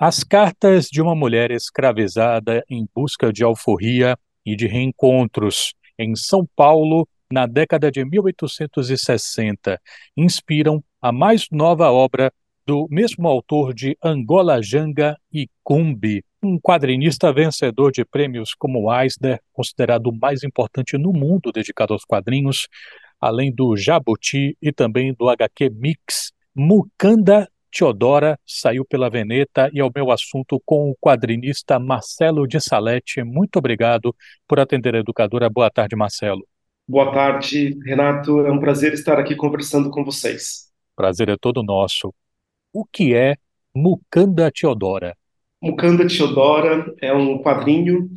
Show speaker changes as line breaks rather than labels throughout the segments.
As cartas de uma mulher escravizada em busca de alforria e de reencontros em São Paulo na década de 1860 inspiram a mais nova obra do mesmo autor de Angola Janga e Cumbi, um quadrinista vencedor de prêmios como Eisner, considerado o mais importante no mundo dedicado aos quadrinhos, além do Jabuti e também do HQ Mix, Mukanda Teodora saiu pela Veneta e ao meu assunto com o quadrinista Marcelo de Salete. Muito obrigado por atender a educadora. Boa tarde, Marcelo.
Boa tarde, Renato. É um prazer estar aqui conversando com vocês.
Prazer é todo nosso. O que é Mucanda Teodora?
Mucanda Teodora é um quadrinho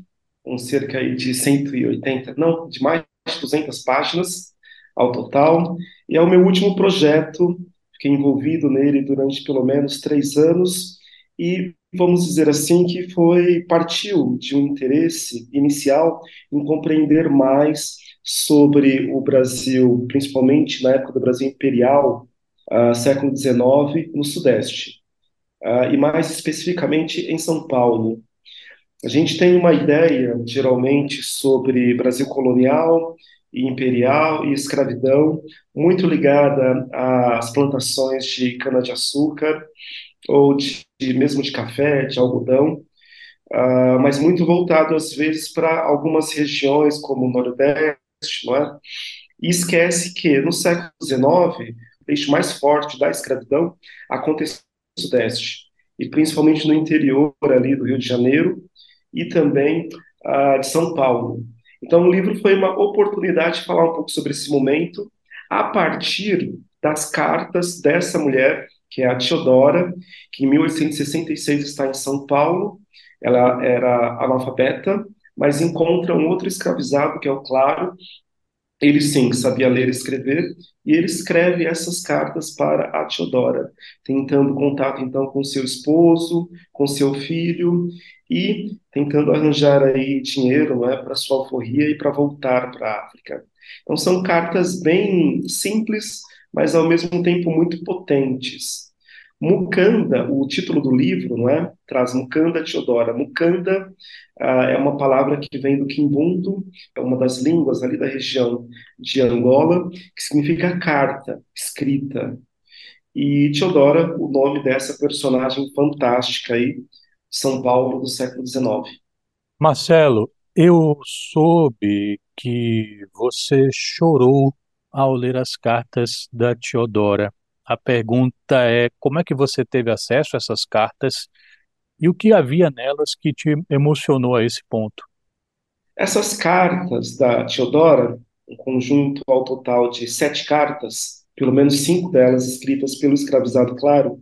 com cerca de 180, não, de mais de 200 páginas ao total, e é o meu último projeto fiquei envolvido nele durante pelo menos três anos e vamos dizer assim que foi partiu de um interesse inicial em compreender mais sobre o Brasil, principalmente na época do Brasil imperial, uh, século XIX, no Sudeste, uh, e mais especificamente em São Paulo. A gente tem uma ideia, geralmente, sobre Brasil colonial imperial e escravidão, muito ligada às plantações de cana-de-açúcar ou de, mesmo de café, de algodão, uh, mas muito voltado às vezes para algumas regiões como o Nordeste, não é? E esquece que no século XIX, o eixo mais forte da escravidão aconteceu no Sudeste, e principalmente no interior ali do Rio de Janeiro e também uh, de São Paulo. Então, o livro foi uma oportunidade de falar um pouco sobre esse momento a partir das cartas dessa mulher, que é a Teodora, que em 1866 está em São Paulo. Ela era analfabeta, mas encontra um outro escravizado, que é o Claro. Ele sim sabia ler e escrever, e ele escreve essas cartas para a Teodora, tentando contato então com seu esposo, com seu filho, e tentando arranjar aí dinheiro não é, para sua alforria e para voltar para a África. Então são cartas bem simples, mas ao mesmo tempo muito potentes. Mukanda, o título do livro, não é? Traz Mukanda Teodora. Mukanda ah, é uma palavra que vem do Quimbundo, é uma das línguas ali da região de Angola, que significa carta, escrita. E Teodora, o nome dessa personagem fantástica aí, são Paulo do século XIX.
Marcelo, eu soube que você chorou ao ler as cartas da Teodora. A pergunta é: como é que você teve acesso a essas cartas e o que havia nelas que te emocionou a esse ponto?
Essas cartas da Teodora, um conjunto ao total de sete cartas, pelo menos cinco delas escritas pelo escravizado Claro,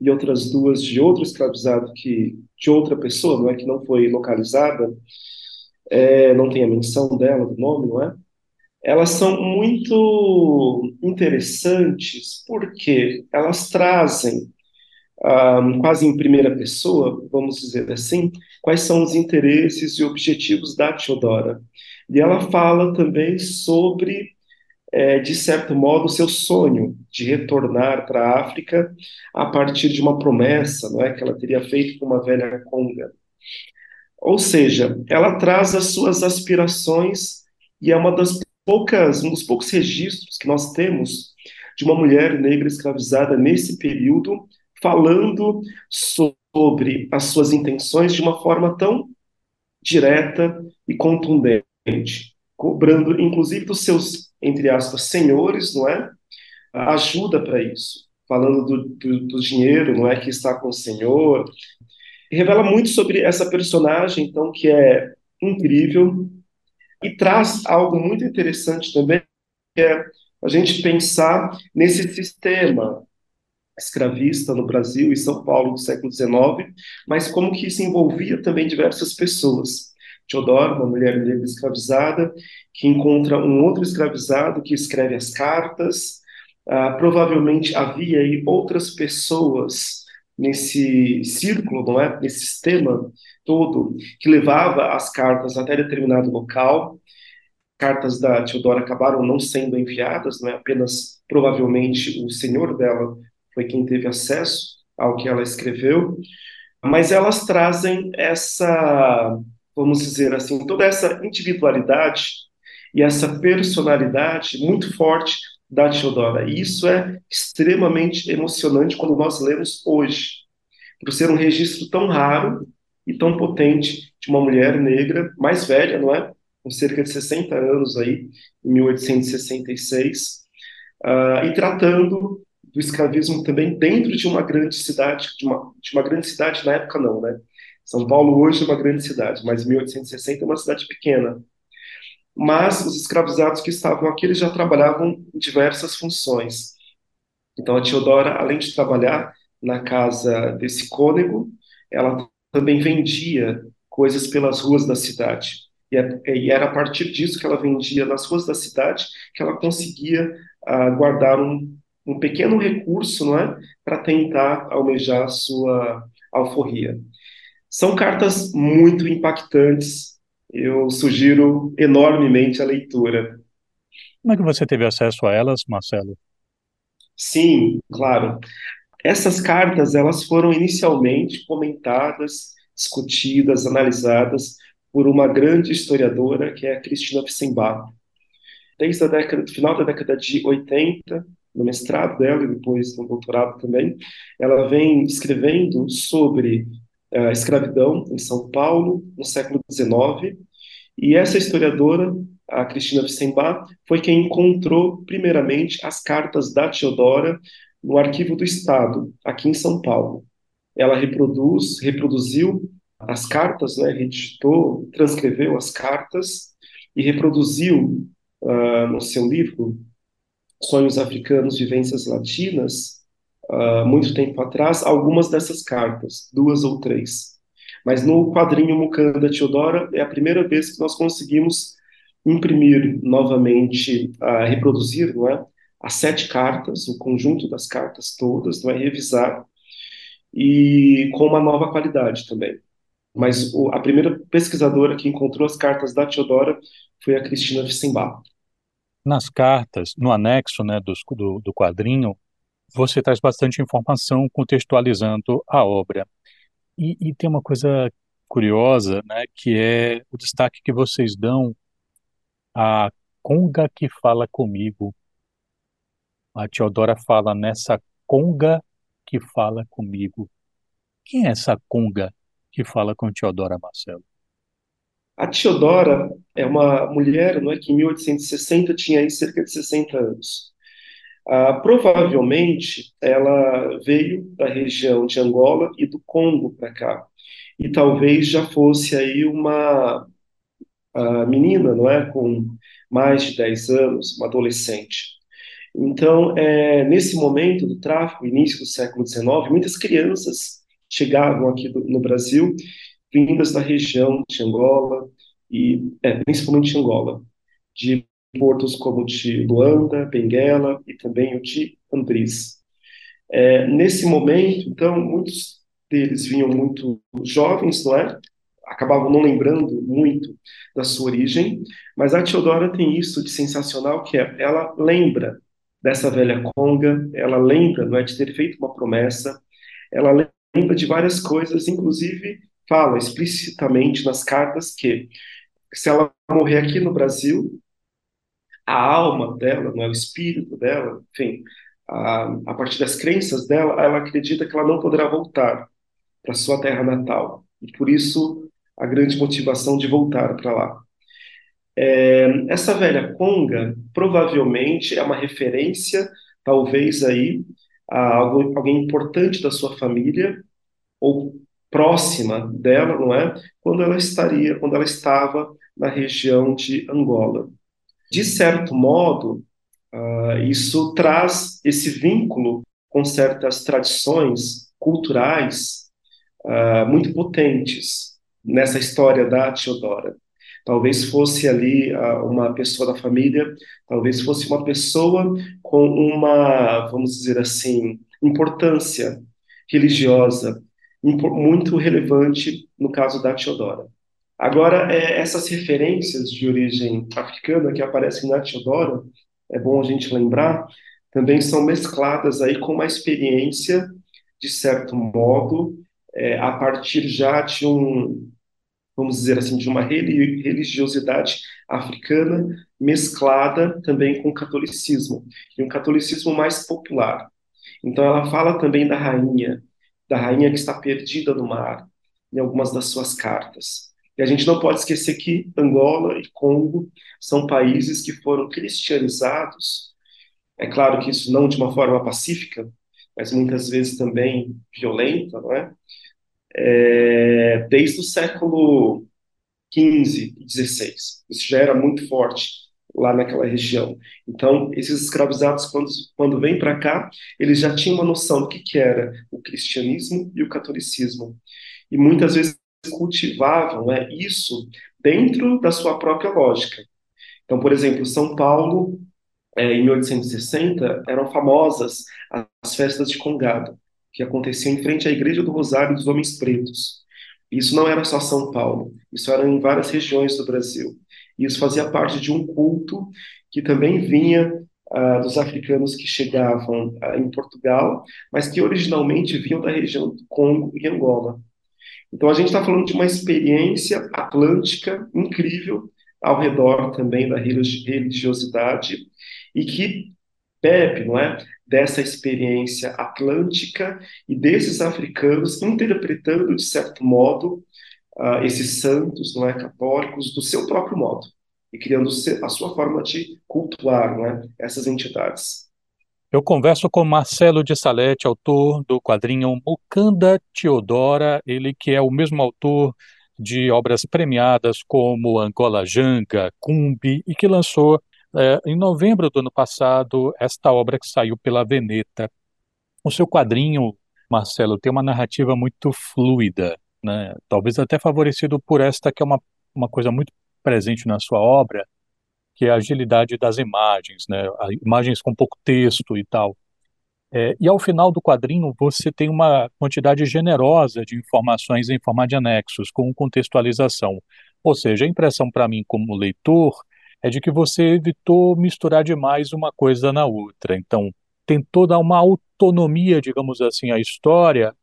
e outras duas de outro escravizado que de outra pessoa, não é que não foi localizada, é, não tem a menção dela, do nome, não é? Elas são muito interessantes porque elas trazem, ah, quase em primeira pessoa, vamos dizer assim, quais são os interesses e objetivos da Teodora. E ela fala também sobre é, de certo modo, o seu sonho de retornar para a África a partir de uma promessa não é, que ela teria feito com uma velha conga. Ou seja, ela traz as suas aspirações e é uma das poucas, um dos poucos registros que nós temos de uma mulher negra escravizada nesse período falando sobre as suas intenções de uma forma tão direta e contundente, cobrando inclusive dos seus entre aspas, senhores, não é? Ajuda para isso, falando do, do, do, dinheiro, não é? Que está com o Senhor. Revela muito sobre essa personagem, então, que é incrível e traz algo muito interessante também, que é a gente pensar nesse sistema escravista no Brasil e São Paulo do século XIX, mas como que isso envolvia também diversas pessoas. Teodoro, uma mulher negra escravizada, que encontra um outro escravizado que escreve as cartas. Uh, provavelmente havia aí outras pessoas nesse círculo, não é? Nesse sistema todo que levava as cartas até determinado local. Cartas da Teodora acabaram não sendo enviadas, não é? Apenas provavelmente o senhor dela foi quem teve acesso ao que ela escreveu. mas elas trazem essa, vamos dizer assim, toda essa individualidade e essa personalidade muito forte da Teodora. E isso é extremamente emocionante quando nós lemos hoje, por ser um registro tão raro e tão potente de uma mulher negra, mais velha, não é? Com cerca de 60 anos aí, em 1866, uh, ah, e tratando do escravismo também dentro de uma grande cidade, de uma, de uma grande cidade na época não, né? São Paulo hoje é uma grande cidade, mas 1860 é uma cidade pequena. Mas os escravizados que estavam aqui, eles já trabalhavam em diversas funções. Então a Teodora, além de trabalhar na casa desse cônego, ela também vendia coisas pelas ruas da cidade. E, é, e era a partir disso que ela vendia nas ruas da cidade que ela conseguia uh, guardar um, um pequeno recurso, não é, para tentar almejar a sua alforria. São cartas muito impactantes. Eu sugiro enormemente a leitura.
Como é que você teve acesso a elas, Marcelo?
Sim, claro. Essas cartas elas foram inicialmente comentadas, discutidas, analisadas por uma grande historiadora que é a Cristina Fissenbach. Desde a década, final da década de 80, no mestrado dela e depois no doutorado também, ela vem escrevendo sobre a escravidão em São Paulo no século XIX. E essa historiadora, a Cristina Fissenbach, foi quem encontrou primeiramente as cartas da Teodora no Arquivo do Estado, aqui em São Paulo. Ela reproduz, reproduziu as cartas, né, redigitou, transcreveu as cartas e reproduziu uh, no seu livro Sonhos Africanos, Vivências Latinas, uh, muito tempo atrás, algumas dessas cartas, duas ou três. Mas no quadrinho Mucanda Teodora é a primeira vez que nós conseguimos imprimir novamente, uh, reproduzir, não é? As sete cartas, o conjunto das cartas todas, não é? Revisar e com uma nova qualidade também. Mas o, a primeira pesquisadora que encontrou as cartas da Teodora foi a Cristina Wissenbach
nas cartas, no anexo né, do, do, do quadrinho, você traz bastante informação contextualizando a obra. E, e, tem uma coisa curiosa, né, que é o destaque que vocês dão à conga que fala comigo. A Teodora fala nessa conga que fala comigo. Quem é essa conga que fala com Teodora Marcelo?
A Teodora é uma mulher não é, que em 1860 tinha aí cerca de 60 anos. Ah, provavelmente ela veio da região de Angola e do Congo para cá. E talvez já fosse aí uma ah, menina, não é? Com mais de 10 anos, uma adolescente. Então, é, nesse momento do tráfico, início do século XIX, muitas crianças chegavam aqui do, no Brasil vindas da região de Angola, e é, principalmente Angola, de portos como o de Luanda, Benguela e também o de Andris. É, nesse momento, então, muitos deles vinham muito jovens, não é? Acabavam não lembrando muito da sua origem, mas a Teodora tem isso de sensacional que é, ela lembra dessa velha conga, ela lembra, não é, de ter feito uma promessa, ela lembra de várias coisas, inclusive fala explicitamente nas cartas que se ela morrer aqui no Brasil, a alma dela, não é o espírito dela, enfim, a, a partir das crenças dela, ela acredita que ela não poderá voltar para sua terra natal. E por isso a grande motivação de voltar para lá. É, essa velha conga provavelmente é uma referência, talvez aí, a alguém importante da sua família, ou próxima dela, não é? Quando ela estaria, quando ela estava na região de Angola. De certo modo, uh, isso traz esse vínculo com certas tradições culturais uh, muito potentes nessa história da Teodora. Talvez fosse ali uh, uma pessoa da família, talvez fosse uma pessoa com uma, vamos dizer assim, importância religiosa muito relevante no caso da Teodora. Agora, é, essas referências de origem africana que aparecem na Teodora, é bom a gente lembrar, também são mescladas aí com uma experiência, de certo modo, é, a partir já de um, vamos dizer assim, de uma religiosidade africana mesclada também com o catolicismo, e um catolicismo mais popular. Então ela fala também da rainha, da rainha que está perdida no mar, em algumas das suas cartas. E a gente não pode esquecer que Angola e Congo são países que foram cristianizados. É claro que isso não de uma forma pacífica, mas muitas vezes também violenta, não é? é desde o século XV e XVI. Isso já era muito forte lá naquela região. Então, esses escravizados, quando, quando vêm para cá, eles já tinham uma noção do que, que era o cristianismo e o catolicismo. E muitas vezes cultivavam né, isso dentro da sua própria lógica. Então, por exemplo, São Paulo, é, em 1860, eram famosas as festas de Congado, que aconteciam em frente à Igreja do Rosário dos Homens Pretos. Isso não era só São Paulo, isso era em várias regiões do Brasil. Isso fazia parte de um culto que também vinha ah, dos africanos que chegavam ah, em Portugal, mas que originalmente vinham da região do Congo e Angola. Então a gente está falando de uma experiência atlântica incrível ao redor também da religiosidade e que bebe, não é, dessa experiência atlântica e desses africanos interpretando de certo modo uh, esses santos, não é, católicos do seu próprio modo e criando a sua forma de cultuar, não é, essas entidades.
Eu converso com Marcelo de Salete, autor do quadrinho Mukanda Teodora, ele que é o mesmo autor de obras premiadas como Angola Janga, Cumbi, e que lançou é, em novembro do ano passado esta obra que saiu pela Veneta. O seu quadrinho, Marcelo, tem uma narrativa muito fluida, né? talvez até favorecido por esta que é uma, uma coisa muito presente na sua obra, que é a agilidade das imagens, né? Imagens com pouco texto e tal. É, e ao final do quadrinho você tem uma quantidade generosa de informações em forma de anexos, com contextualização. Ou seja, a impressão para mim como leitor é de que você evitou misturar demais uma coisa na outra. Então, tentou dar uma autonomia, digamos assim, à história,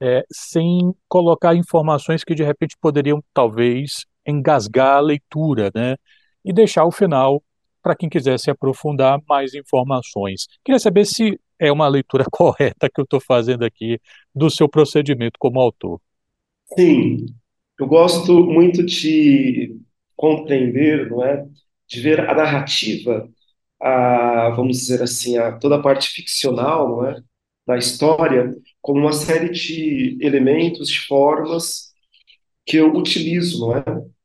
é, sem colocar informações que de repente poderiam talvez engasgar a leitura, né? E deixar o final para quem quisesse aprofundar mais informações. Queria saber se é uma leitura correta que eu estou fazendo aqui do seu procedimento como autor.
Sim, eu gosto muito de compreender, não é, de ver a narrativa, a, vamos dizer assim, a, toda a parte ficcional, não é, da história, como uma série de elementos, de formas que eu utilizo, não é,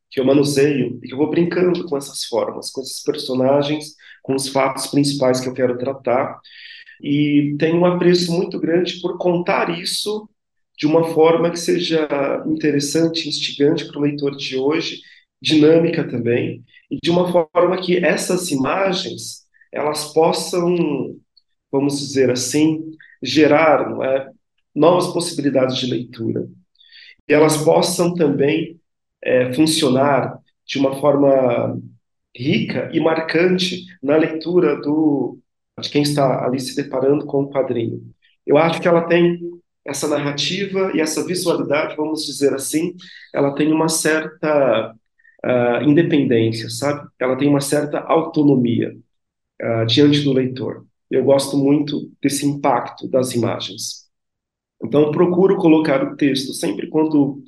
que eu manuseio e que eu vou brincando com essas formas, com esses personagens, com os fatos principais que eu quero tratar. E tenho um apreço muito grande por contar isso de uma forma que seja interessante, instigante para o leitor de hoje, dinâmica também, e de uma forma que essas imagens elas possam, vamos dizer assim, gerar é, novas possibilidades de leitura. E elas possam também é, funcionar de uma forma rica e marcante na leitura do, de quem está ali se deparando com o quadrinho. Eu acho que ela tem essa narrativa e essa visualidade, vamos dizer assim, ela tem uma certa uh, independência, sabe? Ela tem uma certa autonomia uh, diante do leitor. Eu gosto muito desse impacto das imagens. Então, procuro colocar o texto sempre quando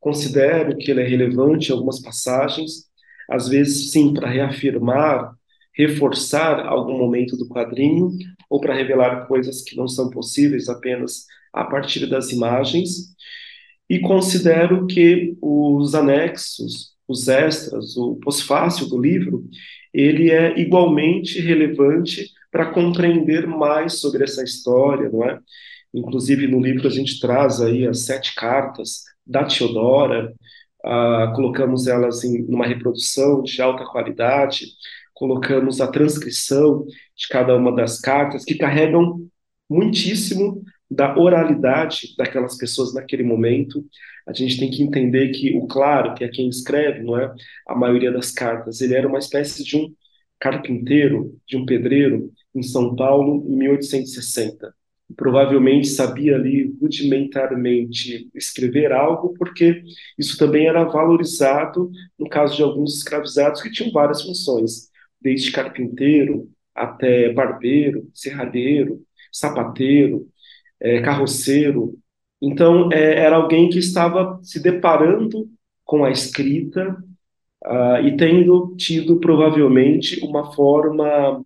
considero que ele é relevante em algumas passagens, às vezes, sim, para reafirmar, reforçar algum momento do quadrinho, ou para revelar coisas que não são possíveis apenas a partir das imagens. E considero que os anexos, os extras, o pós-fácil do livro, ele é igualmente relevante para compreender mais sobre essa história, não é? Inclusive no livro a gente traz aí as sete cartas da Teodora, uh, colocamos elas em uma reprodução de alta qualidade, colocamos a transcrição de cada uma das cartas, que carregam muitíssimo da oralidade daquelas pessoas naquele momento. A gente tem que entender que o claro, que é quem escreve, não é? A maioria das cartas, ele era uma espécie de um carpinteiro, de um pedreiro em São Paulo em 1860. Provavelmente sabia ali rudimentarmente escrever algo, porque isso também era valorizado no caso de alguns escravizados que tinham várias funções, desde carpinteiro até barbeiro, serralheiro, sapateiro, é, carroceiro. Então, é, era alguém que estava se deparando com a escrita uh, e tendo tido provavelmente uma forma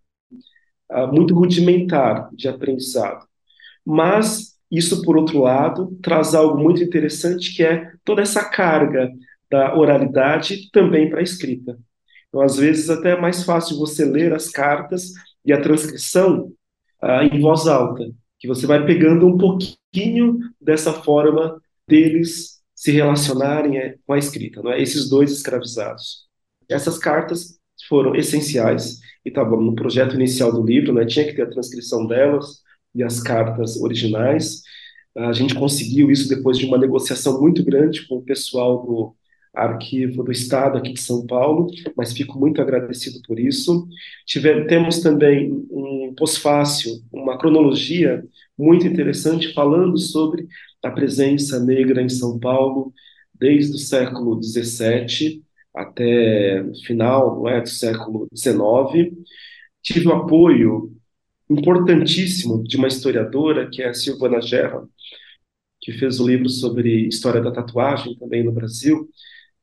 uh, muito rudimentar de aprendizado. Mas isso, por outro lado, traz algo muito interessante que é toda essa carga da oralidade também para a escrita. Então, às vezes, até é mais fácil você ler as cartas e a transcrição uh, em voz alta, que você vai pegando um pouquinho dessa forma deles se relacionarem é, com a escrita, não é? Esses dois escravizados. Essas cartas foram essenciais e tá bom, no projeto inicial do livro, né, tinha que ter a transcrição delas e as cartas originais. A gente conseguiu isso depois de uma negociação muito grande com o pessoal do Arquivo do Estado aqui de São Paulo, mas fico muito agradecido por isso. Tive, temos também um pós-fácil, uma cronologia muito interessante falando sobre a presença negra em São Paulo desde o século XVII até final é, do século XIX. Tive o apoio importantíssimo de uma historiadora, que é a Silvana Gerra, que fez o livro sobre história da tatuagem também no Brasil,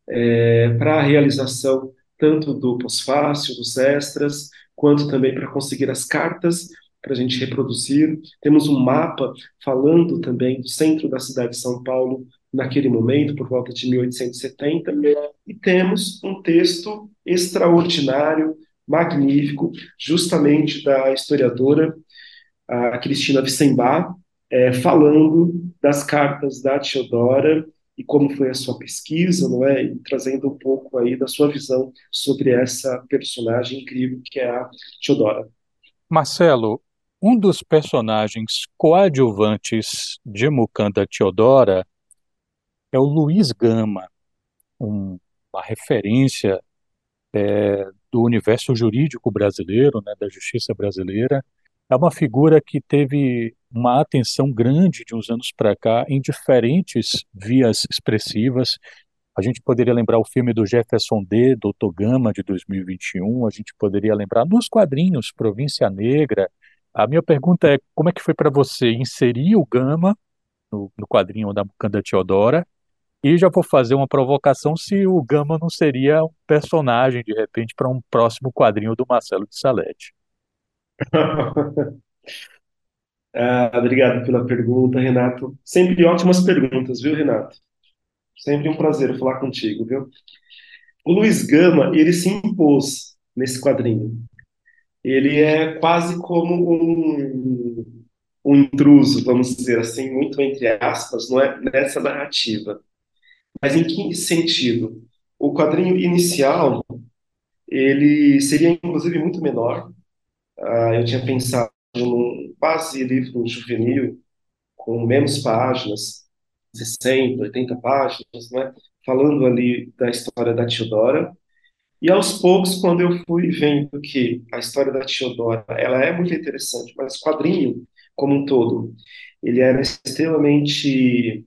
é, para a realização tanto do pós-fácil, dos extras, quanto também para conseguir as cartas para a gente reproduzir. Temos um mapa falando também do centro da cidade de São Paulo naquele momento, por volta de 1870, e temos um texto extraordinário, magnífico, justamente da historiadora a Cristina Wissembach, é, falando das cartas da Teodora e como foi a sua pesquisa, não é? E trazendo um pouco aí da sua visão sobre essa personagem incrível que é a Teodora.
Marcelo, um dos personagens coadjuvantes de Mukanda Teodora é o Luiz Gama, um, uma referência é, do universo jurídico brasileiro, né, da justiça brasileira. É uma figura que teve uma atenção grande de uns anos para cá em diferentes vias expressivas. A gente poderia lembrar o filme do Jefferson D, Doutor Gama, de 2021. A gente poderia lembrar nos quadrinhos Província Negra. A minha pergunta é: como é que foi para você inserir o Gama no, no quadrinho da Mucanda Teodora? E já vou fazer uma provocação se o Gama não seria um personagem, de repente, para um próximo quadrinho do Marcelo de Salete.
Ah, obrigado pela pergunta, Renato. Sempre ótimas perguntas, viu, Renato? Sempre um prazer falar contigo, viu? O Luiz Gama, ele se impôs nesse quadrinho. Ele é quase como um, um intruso, vamos dizer assim, muito entre aspas, não é? nessa narrativa. Mas em que sentido? O quadrinho inicial, ele seria inclusive muito menor. Ah, eu tinha pensado num quase livro juvenil, com menos páginas, 60, 80 páginas, né? falando ali da história da Teodora. E aos poucos, quando eu fui vendo que a história da Teodora ela é muito interessante, mas o quadrinho como um todo, ele era extremamente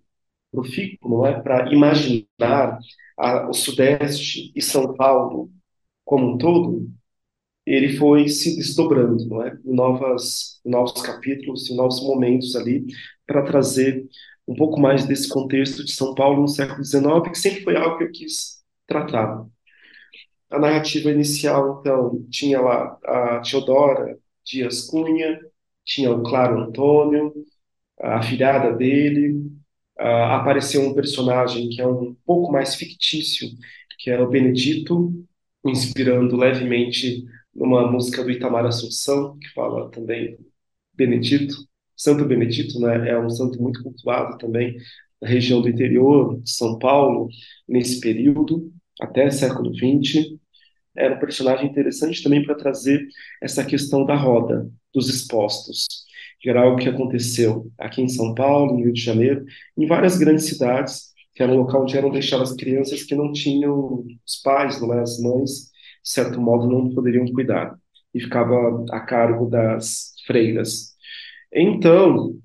profícuo, é, para imaginar a, o Sudeste e São Paulo como um todo, ele foi se desdobrando, não é? Novas, novos capítulos, novos momentos ali, para trazer um pouco mais desse contexto de São Paulo no século XIX, que sempre foi algo que eu quis tratar. A narrativa inicial, então, tinha lá a Teodora Dias Cunha, tinha o Claro Antônio, a filhada dele, uh, apareceu um personagem que é um pouco mais fictício, que é o Benedito, inspirando levemente numa música do Itamar Assunção, que fala também Benedito, Santo Benedito, né, é um santo muito cultuado também na região do interior de São Paulo, nesse período, até século XX. Era um personagem interessante também para trazer essa questão da roda, dos expostos, que era algo que aconteceu aqui em São Paulo, no Rio de Janeiro, em várias grandes cidades, que era um local onde eram deixadas crianças que não tinham os pais, não é, as mães, de certo modo, não poderiam cuidar, e ficava a cargo das freiras. Então,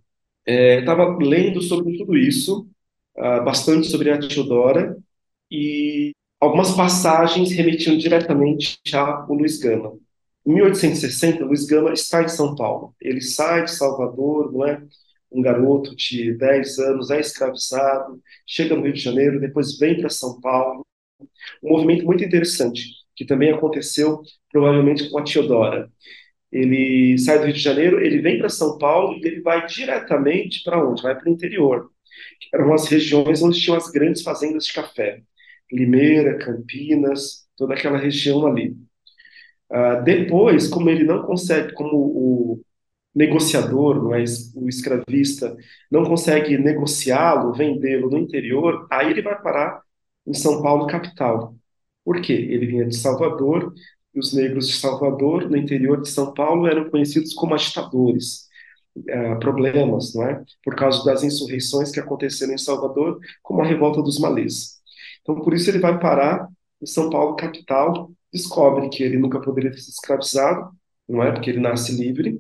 Estava lendo sobre tudo isso, uh, bastante sobre a Teodora, e algumas passagens remetiam diretamente ao Luiz Gama. Em 1860, Luiz Gama está em São Paulo. Ele sai de Salvador, não é? Um garoto de 10 anos, é escravizado, chega no Rio de Janeiro, depois vem para São Paulo. Um movimento muito interessante, que também aconteceu provavelmente com a Teodora. Ele sai do Rio de Janeiro, ele vem para São Paulo e ele vai diretamente para onde? Vai para o interior, que eram as regiões onde tinham as grandes fazendas de café. Limeira, Campinas, toda aquela região ali. Uh, depois, como ele não consegue, como o negociador, não é, o escravista, não consegue negociá-lo, vendê-lo no interior, aí ele vai parar em São Paulo, capital. Por quê? Ele vinha de Salvador, e os negros de Salvador, no interior de São Paulo, eram conhecidos como agitadores, uh, problemas, não é? Por causa das insurreições que aconteceram em Salvador, como a revolta dos malês. Então, por isso ele vai parar em São Paulo, capital, descobre que ele nunca poderia sido escravizado, não é? Porque ele nasce livre.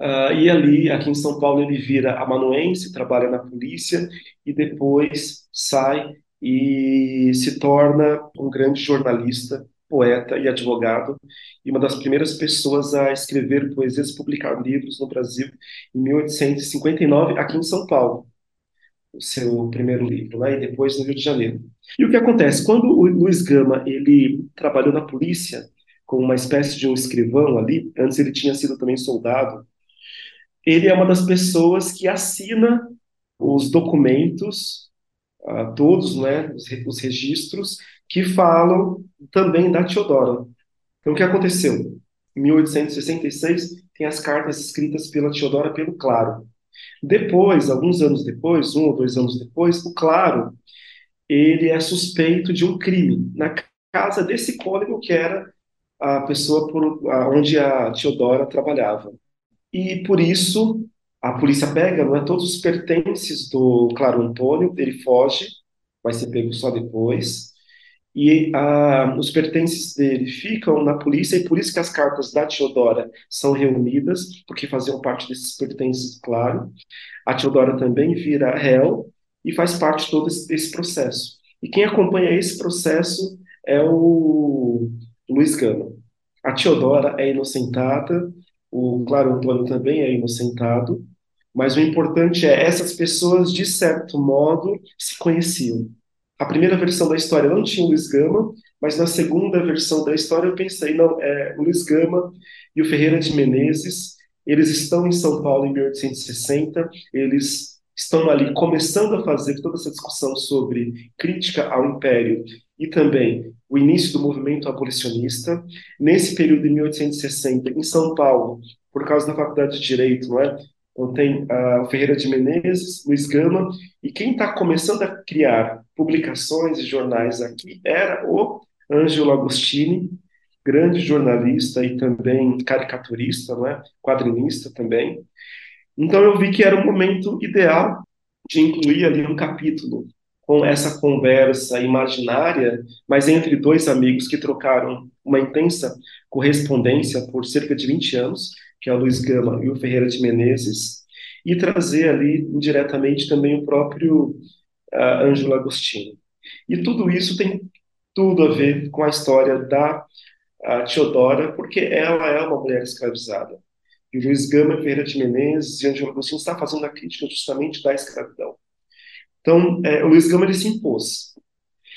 Uh, e ali, aqui em São Paulo, ele vira amanuense, trabalha na polícia e depois sai e se torna um grande jornalista, poeta e advogado, e uma das primeiras pessoas a escrever poesias e publicar livros no Brasil em 1859, aqui em São Paulo seu primeiro livro, né, e depois no Rio de Janeiro. E o que acontece? Quando o Luiz Gama ele trabalhou na polícia, como uma espécie de um escrivão ali, antes ele tinha sido também soldado, ele é uma das pessoas que assina os documentos, uh, todos, né, os, os registros, que falam também da Teodora. Então, o que aconteceu? Em 1866, tem as cartas escritas pela Teodora pelo Claro. Depois, alguns anos depois, um ou dois anos depois, o Claro, ele é suspeito de um crime na casa desse cônego que era a pessoa por, a, onde a Teodora trabalhava. E por isso a polícia pega, não é todos os pertences do Claro Antônio, ele foge, vai ser pego só depois e ah, os pertences dele ficam na polícia, e por isso que as cartas da Teodora são reunidas, porque faziam parte desses pertences, claro. A Teodora também vira réu e faz parte de todo esse processo. E quem acompanha esse processo é o Luiz Gama. A Teodora é inocentada, o Claro Antônio também é inocentado, mas o importante é essas pessoas, de certo modo, se conheciam. A primeira versão da história não tinha o Luiz Gama, mas na segunda versão da história eu pensei, não, é o Luiz Gama e o Ferreira de Menezes, eles estão em São Paulo em 1860, eles estão ali começando a fazer toda essa discussão sobre crítica ao império e também o início do movimento abolicionista. Nesse período, em 1860, em São Paulo, por causa da Faculdade de Direito, não é? Então tem uh, Ferreira de Menezes, Luiz Gama, e quem está começando a criar publicações e jornais aqui era o Ângelo Agostini, grande jornalista e também caricaturista, não é? quadrinista também. Então eu vi que era o momento ideal de incluir ali um capítulo com essa conversa imaginária, mas entre dois amigos que trocaram uma intensa correspondência por cerca de 20 anos, que é o Luiz Gama e o Ferreira de Menezes, e trazer ali indiretamente também o próprio Ângelo Agostini. E tudo isso tem tudo a ver com a história da uh, Teodora, porque ela é uma mulher escravizada. E o Luiz Gama, Ferreira de Menezes e Ângelo Agostini está fazendo a crítica justamente da escravidão. Então, é, o Luiz Gama ele se impôs.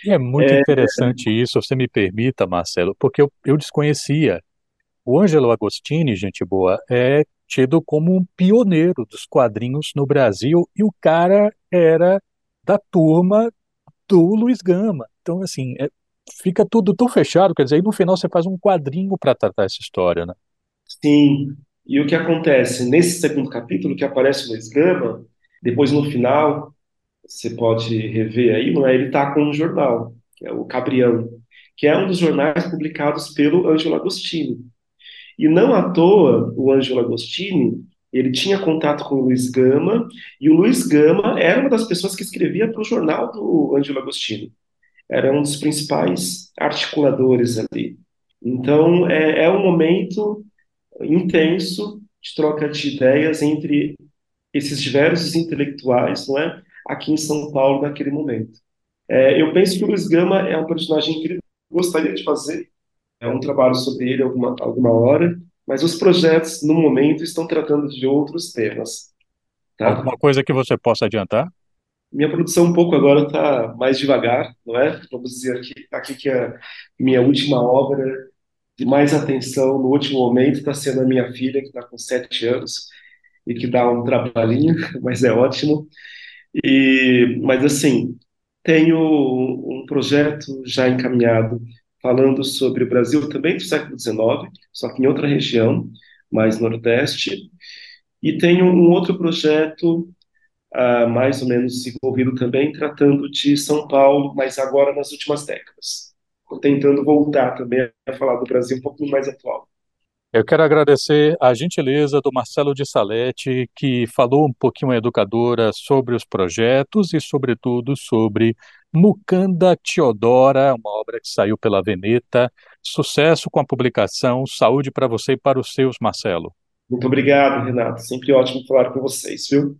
E é muito é, interessante isso, você me permita, Marcelo, porque eu, eu desconhecia o Ângelo Agostini, gente boa, é tido como um pioneiro dos quadrinhos no Brasil e o cara era da turma do Luiz Gama. Então, assim, é, fica tudo tão fechado, quer dizer, aí no final você faz um quadrinho para tratar essa história, né?
Sim, e o que acontece nesse segundo capítulo que aparece o Luiz Gama, depois no final, você pode rever aí, não é? Ele está com um jornal, que é o Cabrião, que é um dos jornais publicados pelo Ângelo Agostini. E não à toa, o Ângelo Agostini, ele tinha contato com o Luiz Gama, e o Luiz Gama era uma das pessoas que escrevia para o jornal do Ângelo Agostini. Era um dos principais articuladores ali. Então, é, é um momento intenso de troca de ideias entre esses diversos intelectuais, não é, aqui em São Paulo naquele momento. É, eu penso que o Luiz Gama é um personagem que gostaria de fazer é um trabalho sobre ele alguma alguma hora, mas os projetos no momento estão tratando de outros temas. Tá?
Alguma coisa que você possa adiantar?
Minha produção um pouco agora está mais devagar, não é? Vamos dizer aqui, aqui que a minha última obra de mais atenção no último momento está sendo a minha filha, que está com sete anos e que dá um trabalhinho, mas é ótimo. E, mas assim, tenho um projeto já encaminhado falando sobre o Brasil também do século XIX, só que em outra região, mais nordeste. E tenho um outro projeto uh, mais ou menos desenvolvido também, tratando de São Paulo, mas agora nas últimas décadas. Tentando voltar também a falar do Brasil um pouco mais atual.
Eu quero agradecer a gentileza do Marcelo de Salete, que falou um pouquinho à educadora sobre os projetos e, sobretudo, sobre Mucanda Teodora, uma obra que saiu pela Veneta. Sucesso com a publicação, saúde para você e para os seus, Marcelo.
Muito obrigado, Renato. Sempre ótimo falar com vocês, viu?